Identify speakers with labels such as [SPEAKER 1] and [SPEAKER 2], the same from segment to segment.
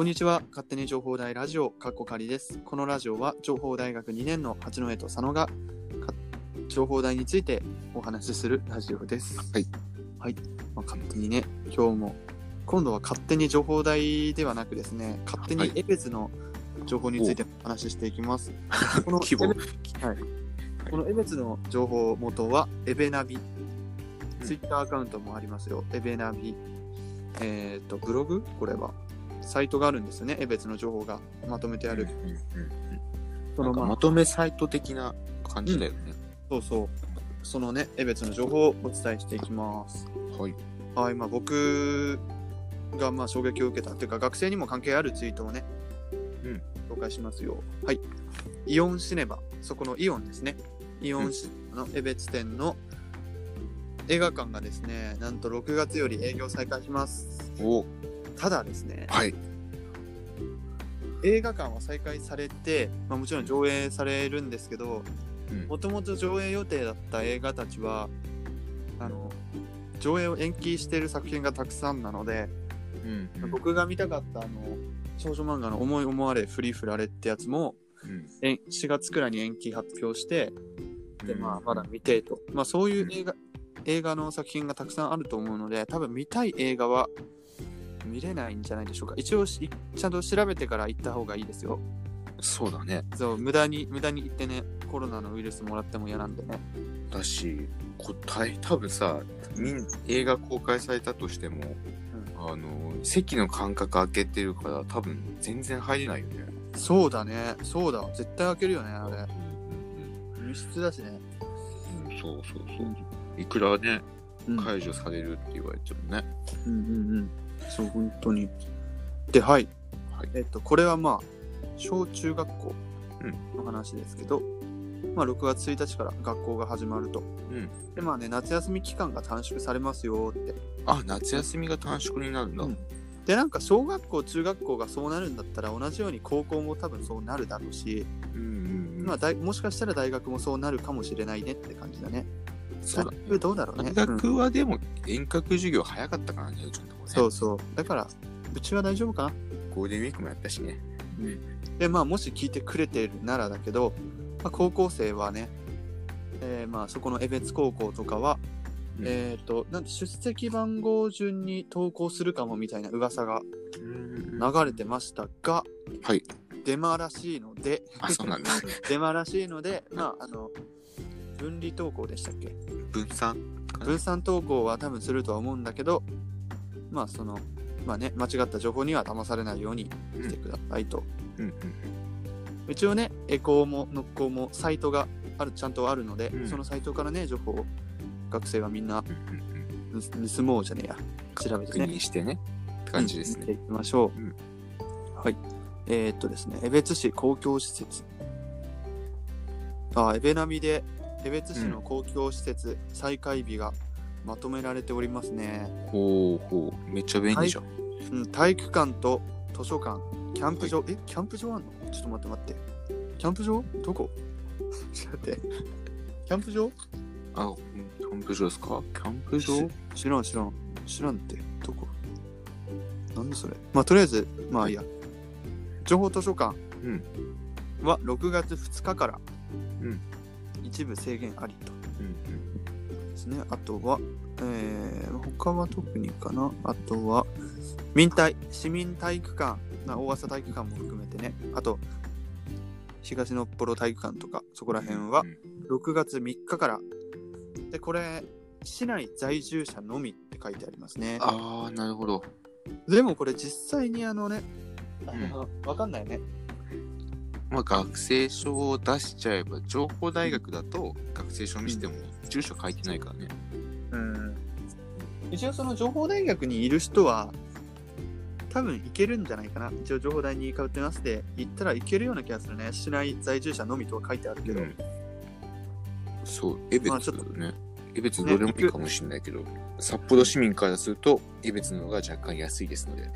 [SPEAKER 1] こんにちは。勝手に情報大ラジオ、かっこかりです。このラジオは、情報大学2年の八戸と佐野が、か情報大についてお話しするラジオです。
[SPEAKER 2] はい。
[SPEAKER 1] はい。まあ、勝手にね、今日も、今度は勝手に情報大ではなくですね、勝手にエベツの情報についてお話ししていきます。この
[SPEAKER 2] 規模
[SPEAKER 1] エベ はい。このエベツの情報元は、エベナビ。ツイッターアカウントもありますよ。エベナビ。えっ、と、ブログ？これは。サイトがあるんですよね。エベツの情報がまとめてある。
[SPEAKER 2] うんうん
[SPEAKER 1] そのま
[SPEAKER 2] とめサイト的な感じだよね。
[SPEAKER 1] そうそう。そのね、エベツの情報をお伝えしていきます。
[SPEAKER 2] はい。
[SPEAKER 1] はい、まあ僕がまあ衝撃を受けたというか、学生にも関係あるツイートをね、
[SPEAKER 2] うん
[SPEAKER 1] 紹介しますよ。はい。イオンシネマ、そこのイオンですね。イオンシネマのエベツ店の映画館がですね、なんと6月より営業再開します。
[SPEAKER 2] お
[SPEAKER 1] ただですね、
[SPEAKER 2] はい。
[SPEAKER 1] 映画館は再開されて、まあ、もちろん上映されるんですけど
[SPEAKER 2] うん。
[SPEAKER 1] もともと上映予定だった映画たちはあの上映を延期している作品がたくさんなので、
[SPEAKER 2] うんうん。
[SPEAKER 1] 僕が見たかったあの少女漫画の「思い思われフリーフラレ」ってやつも
[SPEAKER 2] うん。
[SPEAKER 1] えん4月くらいに延期発表してで、
[SPEAKER 2] うん。
[SPEAKER 1] まあ、まだ未定と、まあ、そういう映画映画の作品がたくさんあると思うので多分見たい映画は見れないんじゃないでしょうか一応しちゃんと調べてから行った方がいいですよ
[SPEAKER 2] そうだね。
[SPEAKER 1] そう、無駄に、無駄に行ってね、コロナのウイルスもらっても嫌なんでね。
[SPEAKER 2] だし、こたい多分さ、映画公開されたとしても、あの、席の間隔空けてるから多分全然入れないよね。
[SPEAKER 1] そうだね、そうだ、絶対開けるよね、あれ。
[SPEAKER 2] うん
[SPEAKER 1] 輸出だしね。
[SPEAKER 2] うんうん、そうそうそう。いくらね、
[SPEAKER 1] うん、うん
[SPEAKER 2] 解除されるって言われてもね。
[SPEAKER 1] うんうん。そう、本当に。で、はい。
[SPEAKER 2] はい。
[SPEAKER 1] えっと、これはまあ、小中学校の話ですけど、まあ、6月1日から学校が始まると。
[SPEAKER 2] うん。
[SPEAKER 1] で、まあね、夏休み期間が短縮されますよって。
[SPEAKER 2] あ、夏休みが短縮になるんだ。
[SPEAKER 1] うんで、なんか小学校、中学校がそうなるんだったら、同じように高校も多分そうなるだろうし、
[SPEAKER 2] うんうんうん。
[SPEAKER 1] まあ、大もしかしたら大学もそうなるかもしれないねって感じだね。
[SPEAKER 2] そうだ
[SPEAKER 1] 大学どうだろうね。
[SPEAKER 2] 大
[SPEAKER 1] うん
[SPEAKER 2] 学はでも遠隔授業早かったからね、うちのとこね。
[SPEAKER 1] そうそう。だから、うちは大丈夫かな。
[SPEAKER 2] ゴールデンウィークもやったしね。
[SPEAKER 1] で、まあ、もし聞いてくれているならだけど、まあ、高校生はね、えーまあ、そこの江別高校とかは、
[SPEAKER 2] うん
[SPEAKER 1] えっ、と、なんて出席番号順に投稿するかもみたいな噂が流れてましたが、
[SPEAKER 2] はい。
[SPEAKER 1] デマらしいので、
[SPEAKER 2] あ、そうなんだ。
[SPEAKER 1] デマらしいので、まあ、あの、分離投稿でしたっけ？
[SPEAKER 2] 分散？
[SPEAKER 1] 分散投稿は多分するとは思うんだけど、まあその、まあね、間違った情報には騙されないようにしてくださいと。
[SPEAKER 2] うんうん
[SPEAKER 1] 一応ね、エコーもノッコーもサイトがある、ちゃんとあるので、
[SPEAKER 2] うん
[SPEAKER 1] そのサイトからね、情報を学生はみんな
[SPEAKER 2] うんうん
[SPEAKER 1] 盗盗もうじゃねえや、調べて
[SPEAKER 2] 確
[SPEAKER 1] ね。
[SPEAKER 2] 認してね。って感じですね。
[SPEAKER 1] 見ていきましょう。
[SPEAKER 2] うん
[SPEAKER 1] はい。えーっとですね、江別市公共施設。あ、江部並みで江別市の公共施設再開日がまとめられておりますね。
[SPEAKER 2] ほうほう。めっちゃ便利じゃん。
[SPEAKER 1] うん、体育館と図書館、キャンプ場、え、キャンプ場あんの？ちょっと待って待って。キャンプ場？どこ？ちょっと待って。キャンプ場？
[SPEAKER 2] あ、うんキャンプ場ですか？キャンプ場？
[SPEAKER 1] し知らん知らん。知らんって。どこ？なんでそれ？まあ、とりあえず、まあいいや。情報図書館
[SPEAKER 2] うん
[SPEAKER 1] は6月2日から
[SPEAKER 2] うん
[SPEAKER 1] 一部制限ありと
[SPEAKER 2] うん
[SPEAKER 1] ですね。あとは、えー、他は特にかな。あとは、民体、市民体育館、まあ、大朝体育館も含めてね。あと、東のっぽろ体育館とか、そこら辺は
[SPEAKER 2] うん
[SPEAKER 1] 6月3日から。で、これ、市内在住者のみって書いてありますね。
[SPEAKER 2] ああ、なるほど。
[SPEAKER 1] でもこれ実際にあのね、あのわかんないね。
[SPEAKER 2] まあ、学生証を出しちゃえば、情報大学だと学生証見せても住所書いてないからね。
[SPEAKER 1] うん。一応その情報大学にいる人は、多分行けるんじゃないかな。一応情報大に通ってますで、行ったら行けるような気がするね。市内在住者のみとは書いてあるけど。
[SPEAKER 2] うんそう、江別
[SPEAKER 1] まあちょっと
[SPEAKER 2] だね。江別どれもいいかもしれないけど、札幌市民からすると、江別の方が若干安いですので。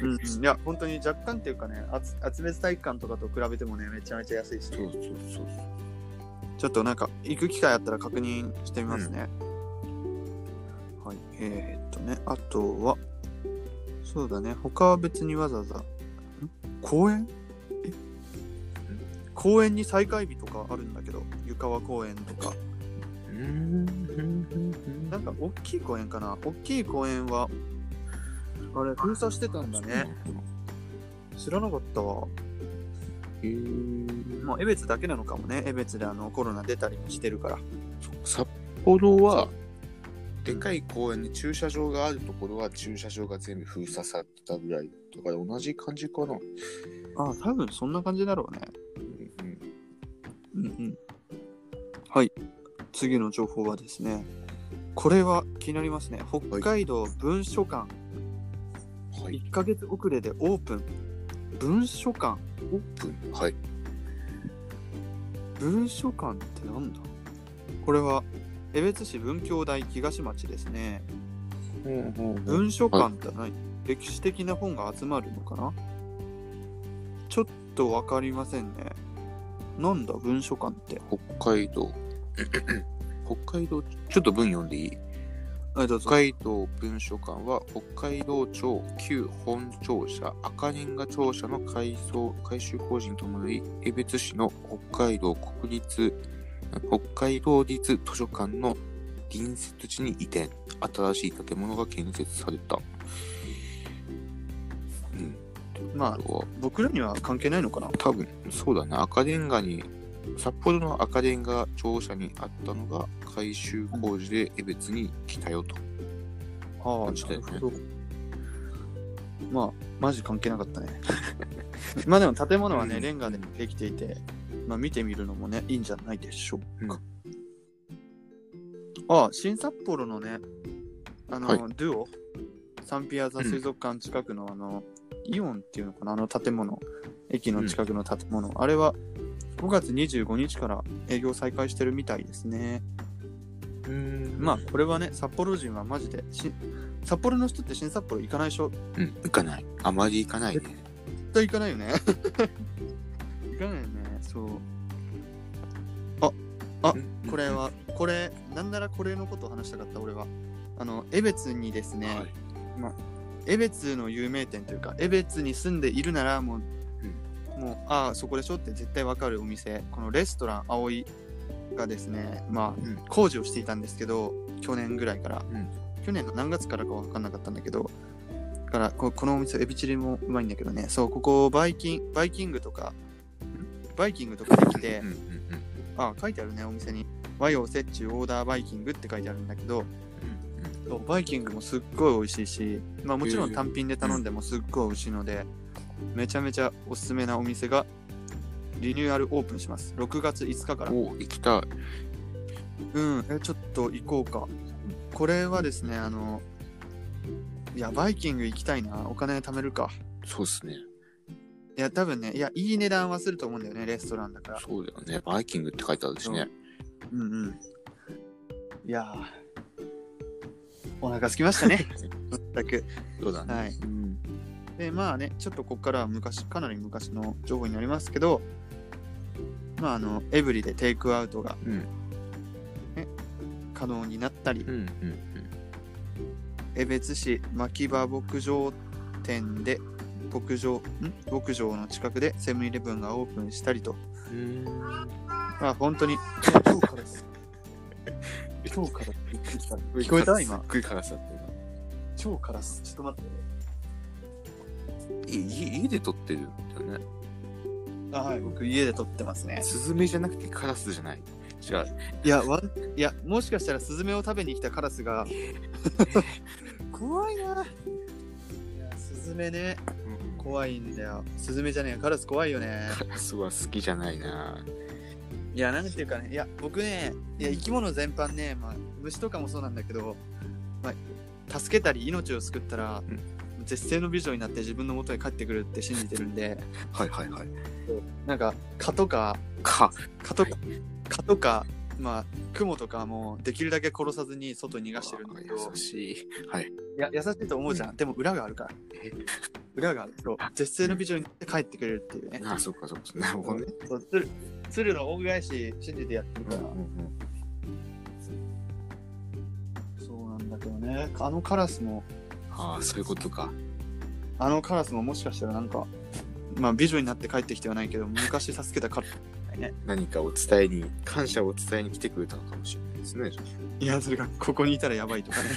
[SPEAKER 1] うん、いや、本当に若干っていうかね、厚厚別体育館とかと比べてもね、めちゃめちゃ安いし、
[SPEAKER 2] そうそうそう。
[SPEAKER 1] ちょっとなんか行く機会あったら確認してみますね。はい。えー、っとね、あとは、そうだね、他は別にわざわざ公園？え？公園に再開日とかあるんだけど湯川公園とか。なんか大きい公園かな？大きい公園はあれ封鎖してたんだね。知らなかったわ。
[SPEAKER 2] へー。
[SPEAKER 1] もう江別だけなのかもね。江別であのコロナ出たりもしてるから。
[SPEAKER 2] 札幌は、でかい公園に駐車場があるところは駐車場が全部封鎖されたぐらいとかで同じ感じかな。
[SPEAKER 1] ああ多分そんな感じだろうね。
[SPEAKER 2] うん。
[SPEAKER 1] うんうん。はい次の情報はですねこれは気になりますね。北海道文書館、
[SPEAKER 2] うん、はい。
[SPEAKER 1] 1ヶ月遅れでオープン。文書館。
[SPEAKER 2] オープン？はい。
[SPEAKER 1] 文書館ってなんだ？これは江別市文教大東町ですね。文書館って何、歴史的な本が集まるのかな？ちょっとわかりませんね。なんだ文書館って？
[SPEAKER 2] 北海道。北海道、ちょっと文読んでいい？
[SPEAKER 1] あどうぞ。
[SPEAKER 2] 北海道文書館は北海道庁旧本庁舎赤レンガ庁舎の改装改修工事に伴い江別市の北海道国立北海道立図書館の隣接地に移転。新しい建物が建設された。うん。
[SPEAKER 1] まあ僕らには関係ないのかな？
[SPEAKER 2] 多分そうだね。赤レンガに札幌の赤レンガ庁舎にあったのが改修工事で江別に来たよと。
[SPEAKER 1] ああなるほど。まあマジ関係なかったね。まあでも建物はね、
[SPEAKER 2] うん。
[SPEAKER 1] レンガでできていてまあ見てみるのもねいいんじゃないでしょうか、ああ新札幌のねあの、
[SPEAKER 2] はい。
[SPEAKER 1] ドゥオ？サンピアザ水族館近くのあの、イオンっていうのかな？あの建物。駅の近くの建物、あれは5月25日から営業再開してるみたいですね。
[SPEAKER 2] うん。
[SPEAKER 1] まあこれはね札幌人はマジでし札幌の人って新札幌行かないでしょ？
[SPEAKER 2] うん、行かない。あまり行かないね。
[SPEAKER 1] 絶対行かないよね。行かないよね。そう。あ
[SPEAKER 2] うん
[SPEAKER 1] これ、はこれなんならこれのことを話したかった俺は。あの江別にですね、
[SPEAKER 2] はい。
[SPEAKER 1] 江別の有名店というか江別に住んでいるならもう、もうああそこでしょって絶対わかるお店。このレストラン葵がですねまあ
[SPEAKER 2] うん
[SPEAKER 1] 工事をしていたんですけど去年ぐらいから、
[SPEAKER 2] うん。
[SPEAKER 1] 去年の何月からか分かんなかったんだけどだからここのお店エビチリもうまいんだけどね。そうここバイキンバイキングとかバイキングとかできて、
[SPEAKER 2] うんうんうん
[SPEAKER 1] あ書いてあるねお店に。和洋折衷オーダーバイキングって書いてあるんだけどそうバイキングもすっごい美味しいし、まあ、もちろん単品で頼んでもすっごい美味しいので、めちゃめちゃおすすめなお店がリニューアルオープンします6月5日から
[SPEAKER 2] うん。お行きたい。
[SPEAKER 1] うんえちょっと行こうかこれはですねあのいやバイキング行きたいなお金貯めるか
[SPEAKER 2] そうっすね。
[SPEAKER 1] いや多分ねいやいい値段はすると思うんだよねレストランだから
[SPEAKER 2] そうだよね。バイキングって書いてあるしね。
[SPEAKER 1] うんうんいやーお腹すきましたね 全く
[SPEAKER 2] そうだね。
[SPEAKER 1] はい
[SPEAKER 2] うん
[SPEAKER 1] でまあねちょっとここからは昔かなり昔の情報になりますけどまああのエブリでテイクアウトが
[SPEAKER 2] うん。
[SPEAKER 1] 可能になったり
[SPEAKER 2] うんうん
[SPEAKER 1] 江別市牧場牧場店で牧場ん？牧場の近くでセブンイレブンがオープンしたりと。
[SPEAKER 2] うん。
[SPEAKER 1] まあ本当に今日から今日から聞こえた？今。今。日からっす。ちょっと待って。
[SPEAKER 2] 今。家家で撮ってるんだよね。
[SPEAKER 1] あはい僕家で撮ってますね。
[SPEAKER 2] スズメじゃなくてカラスじゃない？違う。
[SPEAKER 1] いやわいやもしかしたらスズメを食べに来たカラスが。怖いな。いやスズメね。怖いんだよ。スズメじゃねえカラス怖いよね。
[SPEAKER 2] カラスは好きじゃないな。
[SPEAKER 1] いやなんていうかね。いや僕ねいや生き物全般ね、まあ、虫とかもそうなんだけど、まあ、助けたり命を救ったら、
[SPEAKER 2] うん
[SPEAKER 1] 絶世の美女になって自分の元に帰ってくるって信じてるんで。
[SPEAKER 2] はいはいはい。
[SPEAKER 1] なんか蚊とか
[SPEAKER 2] か。
[SPEAKER 1] 蚊とか蚊とかまあ雲とかもできるだけ殺さずに外に逃がしてるんだけど。
[SPEAKER 2] 優しい。はい。
[SPEAKER 1] いや優しいと思うじゃん、でも裏があるから。
[SPEAKER 2] え
[SPEAKER 1] 裏がある。そう。絶世の美女になって帰ってくれるっていうね。
[SPEAKER 2] あ、そっかそっか。なるほどね。
[SPEAKER 1] そう鶴鶴の恩返し信じてやってるから、そうなんだけどね。あのカラスも
[SPEAKER 2] ああ、そういうことか。
[SPEAKER 1] あのカラスももしかしたらなんかまあ美女になって帰ってきてはないけど昔助けた彼 ね。
[SPEAKER 2] 何かを伝えに、感謝を伝えに来てくれたのかもしれないですね。
[SPEAKER 1] いやそれがここにいたらやばいとかね。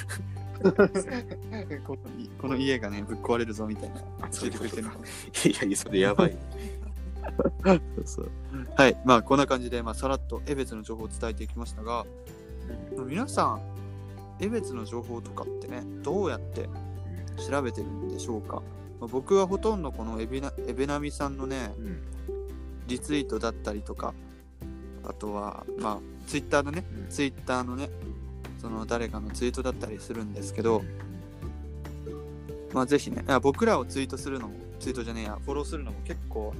[SPEAKER 1] このこの家がねぶっ壊れるぞみたいな。教えてくれてる
[SPEAKER 2] いやいや、それやばい。
[SPEAKER 1] そう。はい。まあこんな感じで、まあ、さらっと江別の情報を伝えていきましたが皆さん江別の情報とかってねどうやって調べてるんでしょうか、まあ僕はほとんどこのエビナエベナミさんのね
[SPEAKER 2] うん。
[SPEAKER 1] リツイートだったりとかあとはまあツイッターのね
[SPEAKER 2] うん。
[SPEAKER 1] ツイッターのねその誰かのツイートだったりするんですけど、まあぜひねあ僕らをツイートするのもツイートじゃねえやフォローするのも結構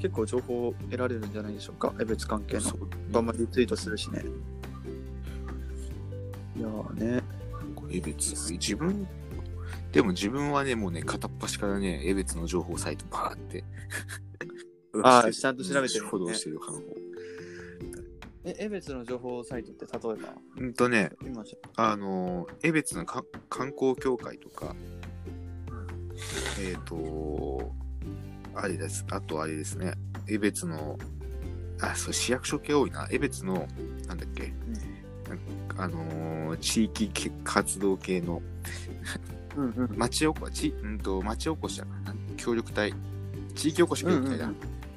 [SPEAKER 1] 結構情報を得られるんじゃないでしょうか？江別関係の。
[SPEAKER 2] そう
[SPEAKER 1] バンバンリツイートするしねいやーね
[SPEAKER 2] これ江別、自分、でも自分はね、もうね、片っ端からね、江別の情報サイトバーって。
[SPEAKER 1] あー ちゃんと調べてるね
[SPEAKER 2] フォローしてる感を。
[SPEAKER 1] え江別の情報サイトって例えば？
[SPEAKER 2] うんとね、あの、江別のか観光協会とか、えっ、と、あれです。あとあれですね、江別の、あ、そう、市役所系多いな。江別の、なんだっけ、あのー地域け活動系の
[SPEAKER 1] うんうん。
[SPEAKER 2] 町おこち、うんと、町おこしだな。協力隊、地域おこし協力隊だ、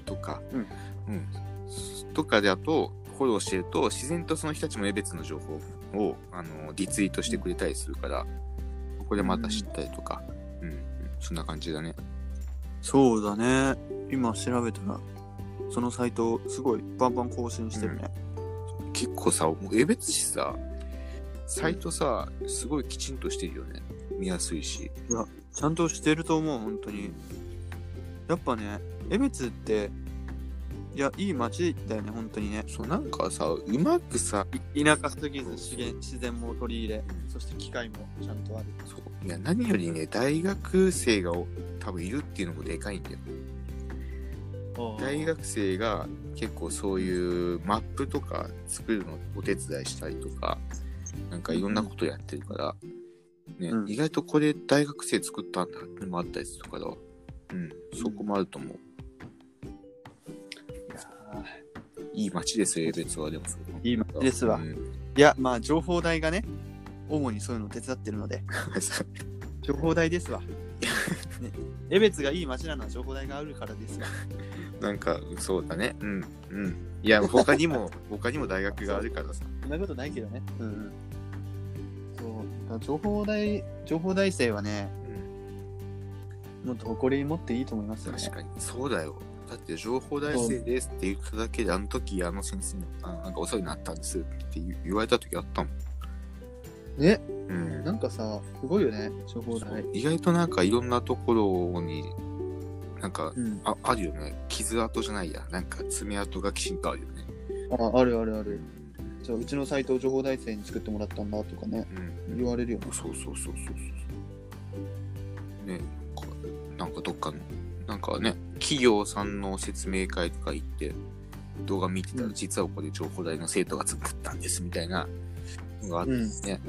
[SPEAKER 2] とか、
[SPEAKER 1] うん。
[SPEAKER 2] うん。とかであと、フォローしてると、自然とその人たちも江別の情報を、あの、リツイートしてくれたりするから、ここでまた知ったりとか、うん、うんそんな感じだね。
[SPEAKER 1] そうだね。今調べたらそのサイトすごいバンバン更新してるね、
[SPEAKER 2] 結構さ、もう江別市さ、サイトさ、すごいきちんとしてるよね。見やすいし。
[SPEAKER 1] ちゃんとしてると思う本当にやっぱね江別っていやいい街だよね本当にね
[SPEAKER 2] そう、なんかさ、うまくさ、
[SPEAKER 1] い田舎すぎず資源自然も取り入れそして機械もちゃんとある
[SPEAKER 2] そういや何よりね、大学生がお多分いるっていうのもでかいんだよ。大学生が結構そういうマップとか作るのお手伝いしたりとか、なんかいろんなことやってるから、ね、
[SPEAKER 1] うん。
[SPEAKER 2] 意外とこれ大学生作ったんだってのもあったりするから、うん、そこもあると思う。いい街ですよ、江別は。でもそう。
[SPEAKER 1] いい街ですわ。
[SPEAKER 2] うん。
[SPEAKER 1] いやまあ情報代がね主にそういうのを手伝ってるので。情報代ですわ、ね、江別がいい街なのは情報代があるからですわ
[SPEAKER 2] なんか、そうだね。うん、うん。いや、他にも、他にも大学があるからさ。
[SPEAKER 1] そんなことないけどねうん、うん、そうだから情報代情報代生はね
[SPEAKER 2] うん
[SPEAKER 1] もっと誇り持っていいと思いますよね
[SPEAKER 2] 確かに。そうだよ。だって情報大生ですって言っただけで、あの時あの先生にあなんかお世話になったんですって言言われた時あったもん。
[SPEAKER 1] ね
[SPEAKER 2] うん。
[SPEAKER 1] なんかさすごいよね情報代
[SPEAKER 2] そう意外となんかいろんなところに、なんか、
[SPEAKER 1] うん
[SPEAKER 2] ああるよね。傷跡じゃないや。なんか爪痕がきちんとあるよね。
[SPEAKER 1] ああるあるあるじゃあうちのサイトを情報代生に作ってもらったんだとかね
[SPEAKER 2] うん。
[SPEAKER 1] 言われるよね
[SPEAKER 2] そうそうそうそうそう。ね、なんかどっかの、なんかね、企業さんの説明会とか行って、動画見てたら、
[SPEAKER 1] うん
[SPEAKER 2] 実はここで情報大の生徒が作ったんですみたいなのがあって
[SPEAKER 1] うん
[SPEAKER 2] ね。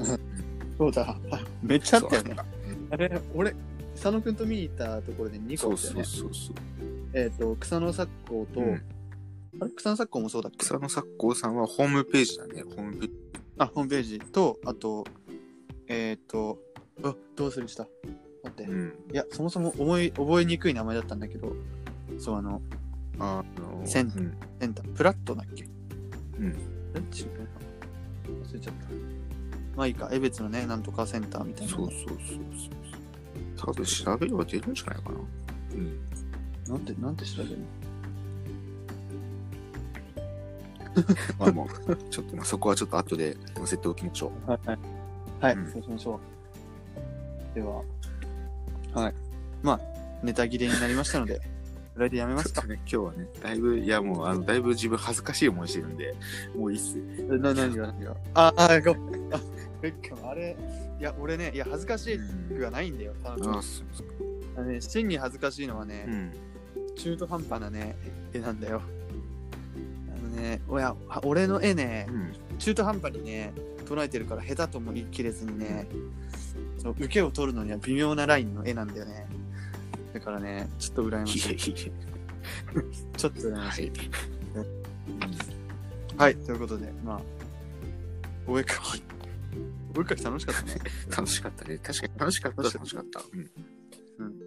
[SPEAKER 1] そうだあめっちゃあったよね
[SPEAKER 2] そう
[SPEAKER 1] あれ俺佐野くんと見に行ったところで2
[SPEAKER 2] そうそう
[SPEAKER 1] 個あったよね
[SPEAKER 2] そうそう。
[SPEAKER 1] えっ、と草野作工と、
[SPEAKER 2] うん
[SPEAKER 1] あれ？草野作工もそうだっけ？
[SPEAKER 2] 草野作工さんはホームページだね。ホームページ。
[SPEAKER 1] あホームページとあとえっ、とあどうするした？待って、い
[SPEAKER 2] うん。
[SPEAKER 1] やそもそも覚え覚えにくい名前だったんだけどそうあの
[SPEAKER 2] あの
[SPEAKER 1] セン
[SPEAKER 2] うん。
[SPEAKER 1] センタープラットだっけ？
[SPEAKER 2] うん。
[SPEAKER 1] え？違うな忘れちゃった。まあいいか。江別のねなんとかセンターみたいな。
[SPEAKER 2] そうそうそうそう。多分調べれば出るんじゃないかな。うん。
[SPEAKER 1] なんてなんて調べるの？
[SPEAKER 2] まあもう、ちょっと、まあ、そこはちょっと後で載せておきましょう。
[SPEAKER 1] はいはい、はい
[SPEAKER 2] うん。
[SPEAKER 1] そうしましょう。では。はい。まあネタ切れになりましたのでこれでやめますか？
[SPEAKER 2] ね、今日はね、だいぶ、いやもう、あの、だいぶ自分恥ずかしい思いしてるんで、もういいっす。
[SPEAKER 1] 何が何が？ああ ごめん。ああれいや俺ねいや恥ずかしいくはないんだよ多分
[SPEAKER 2] あ、そう
[SPEAKER 1] ね真に恥ずかしいのはね、
[SPEAKER 2] うん。
[SPEAKER 1] 中途半端なね絵なんだよ。あのねおやは俺の絵ね
[SPEAKER 2] うん。
[SPEAKER 1] 中途半端にね捉えてるから下手とも言い切れずにね受けを取るのには微妙なラインの絵なんだよねだからね、ちょっと羨ましい。
[SPEAKER 2] いえいえ。
[SPEAKER 1] ちょっと羨ましい。
[SPEAKER 2] はい。
[SPEAKER 1] はい、ということで、まあ、お絵かき。お絵かき楽しかったね。
[SPEAKER 2] 楽しかったね。確かに楽しかった。楽しかった。うん。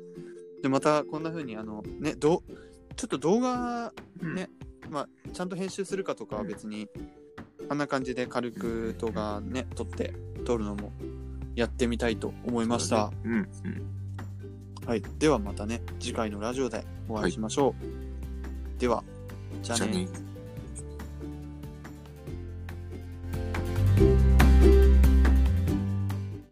[SPEAKER 1] で、またこんな風に、あの、ね、どうちょっと動画、
[SPEAKER 2] うん
[SPEAKER 1] ね、まあ、ちゃんと編集するかとかは別に、あんな感じで軽く動画ね、撮って、撮るのもやってみたいと思いました。
[SPEAKER 2] うん。うん。
[SPEAKER 1] はい。ではまたね、次回のラジオでお会いしましょう。では、
[SPEAKER 2] じゃあね。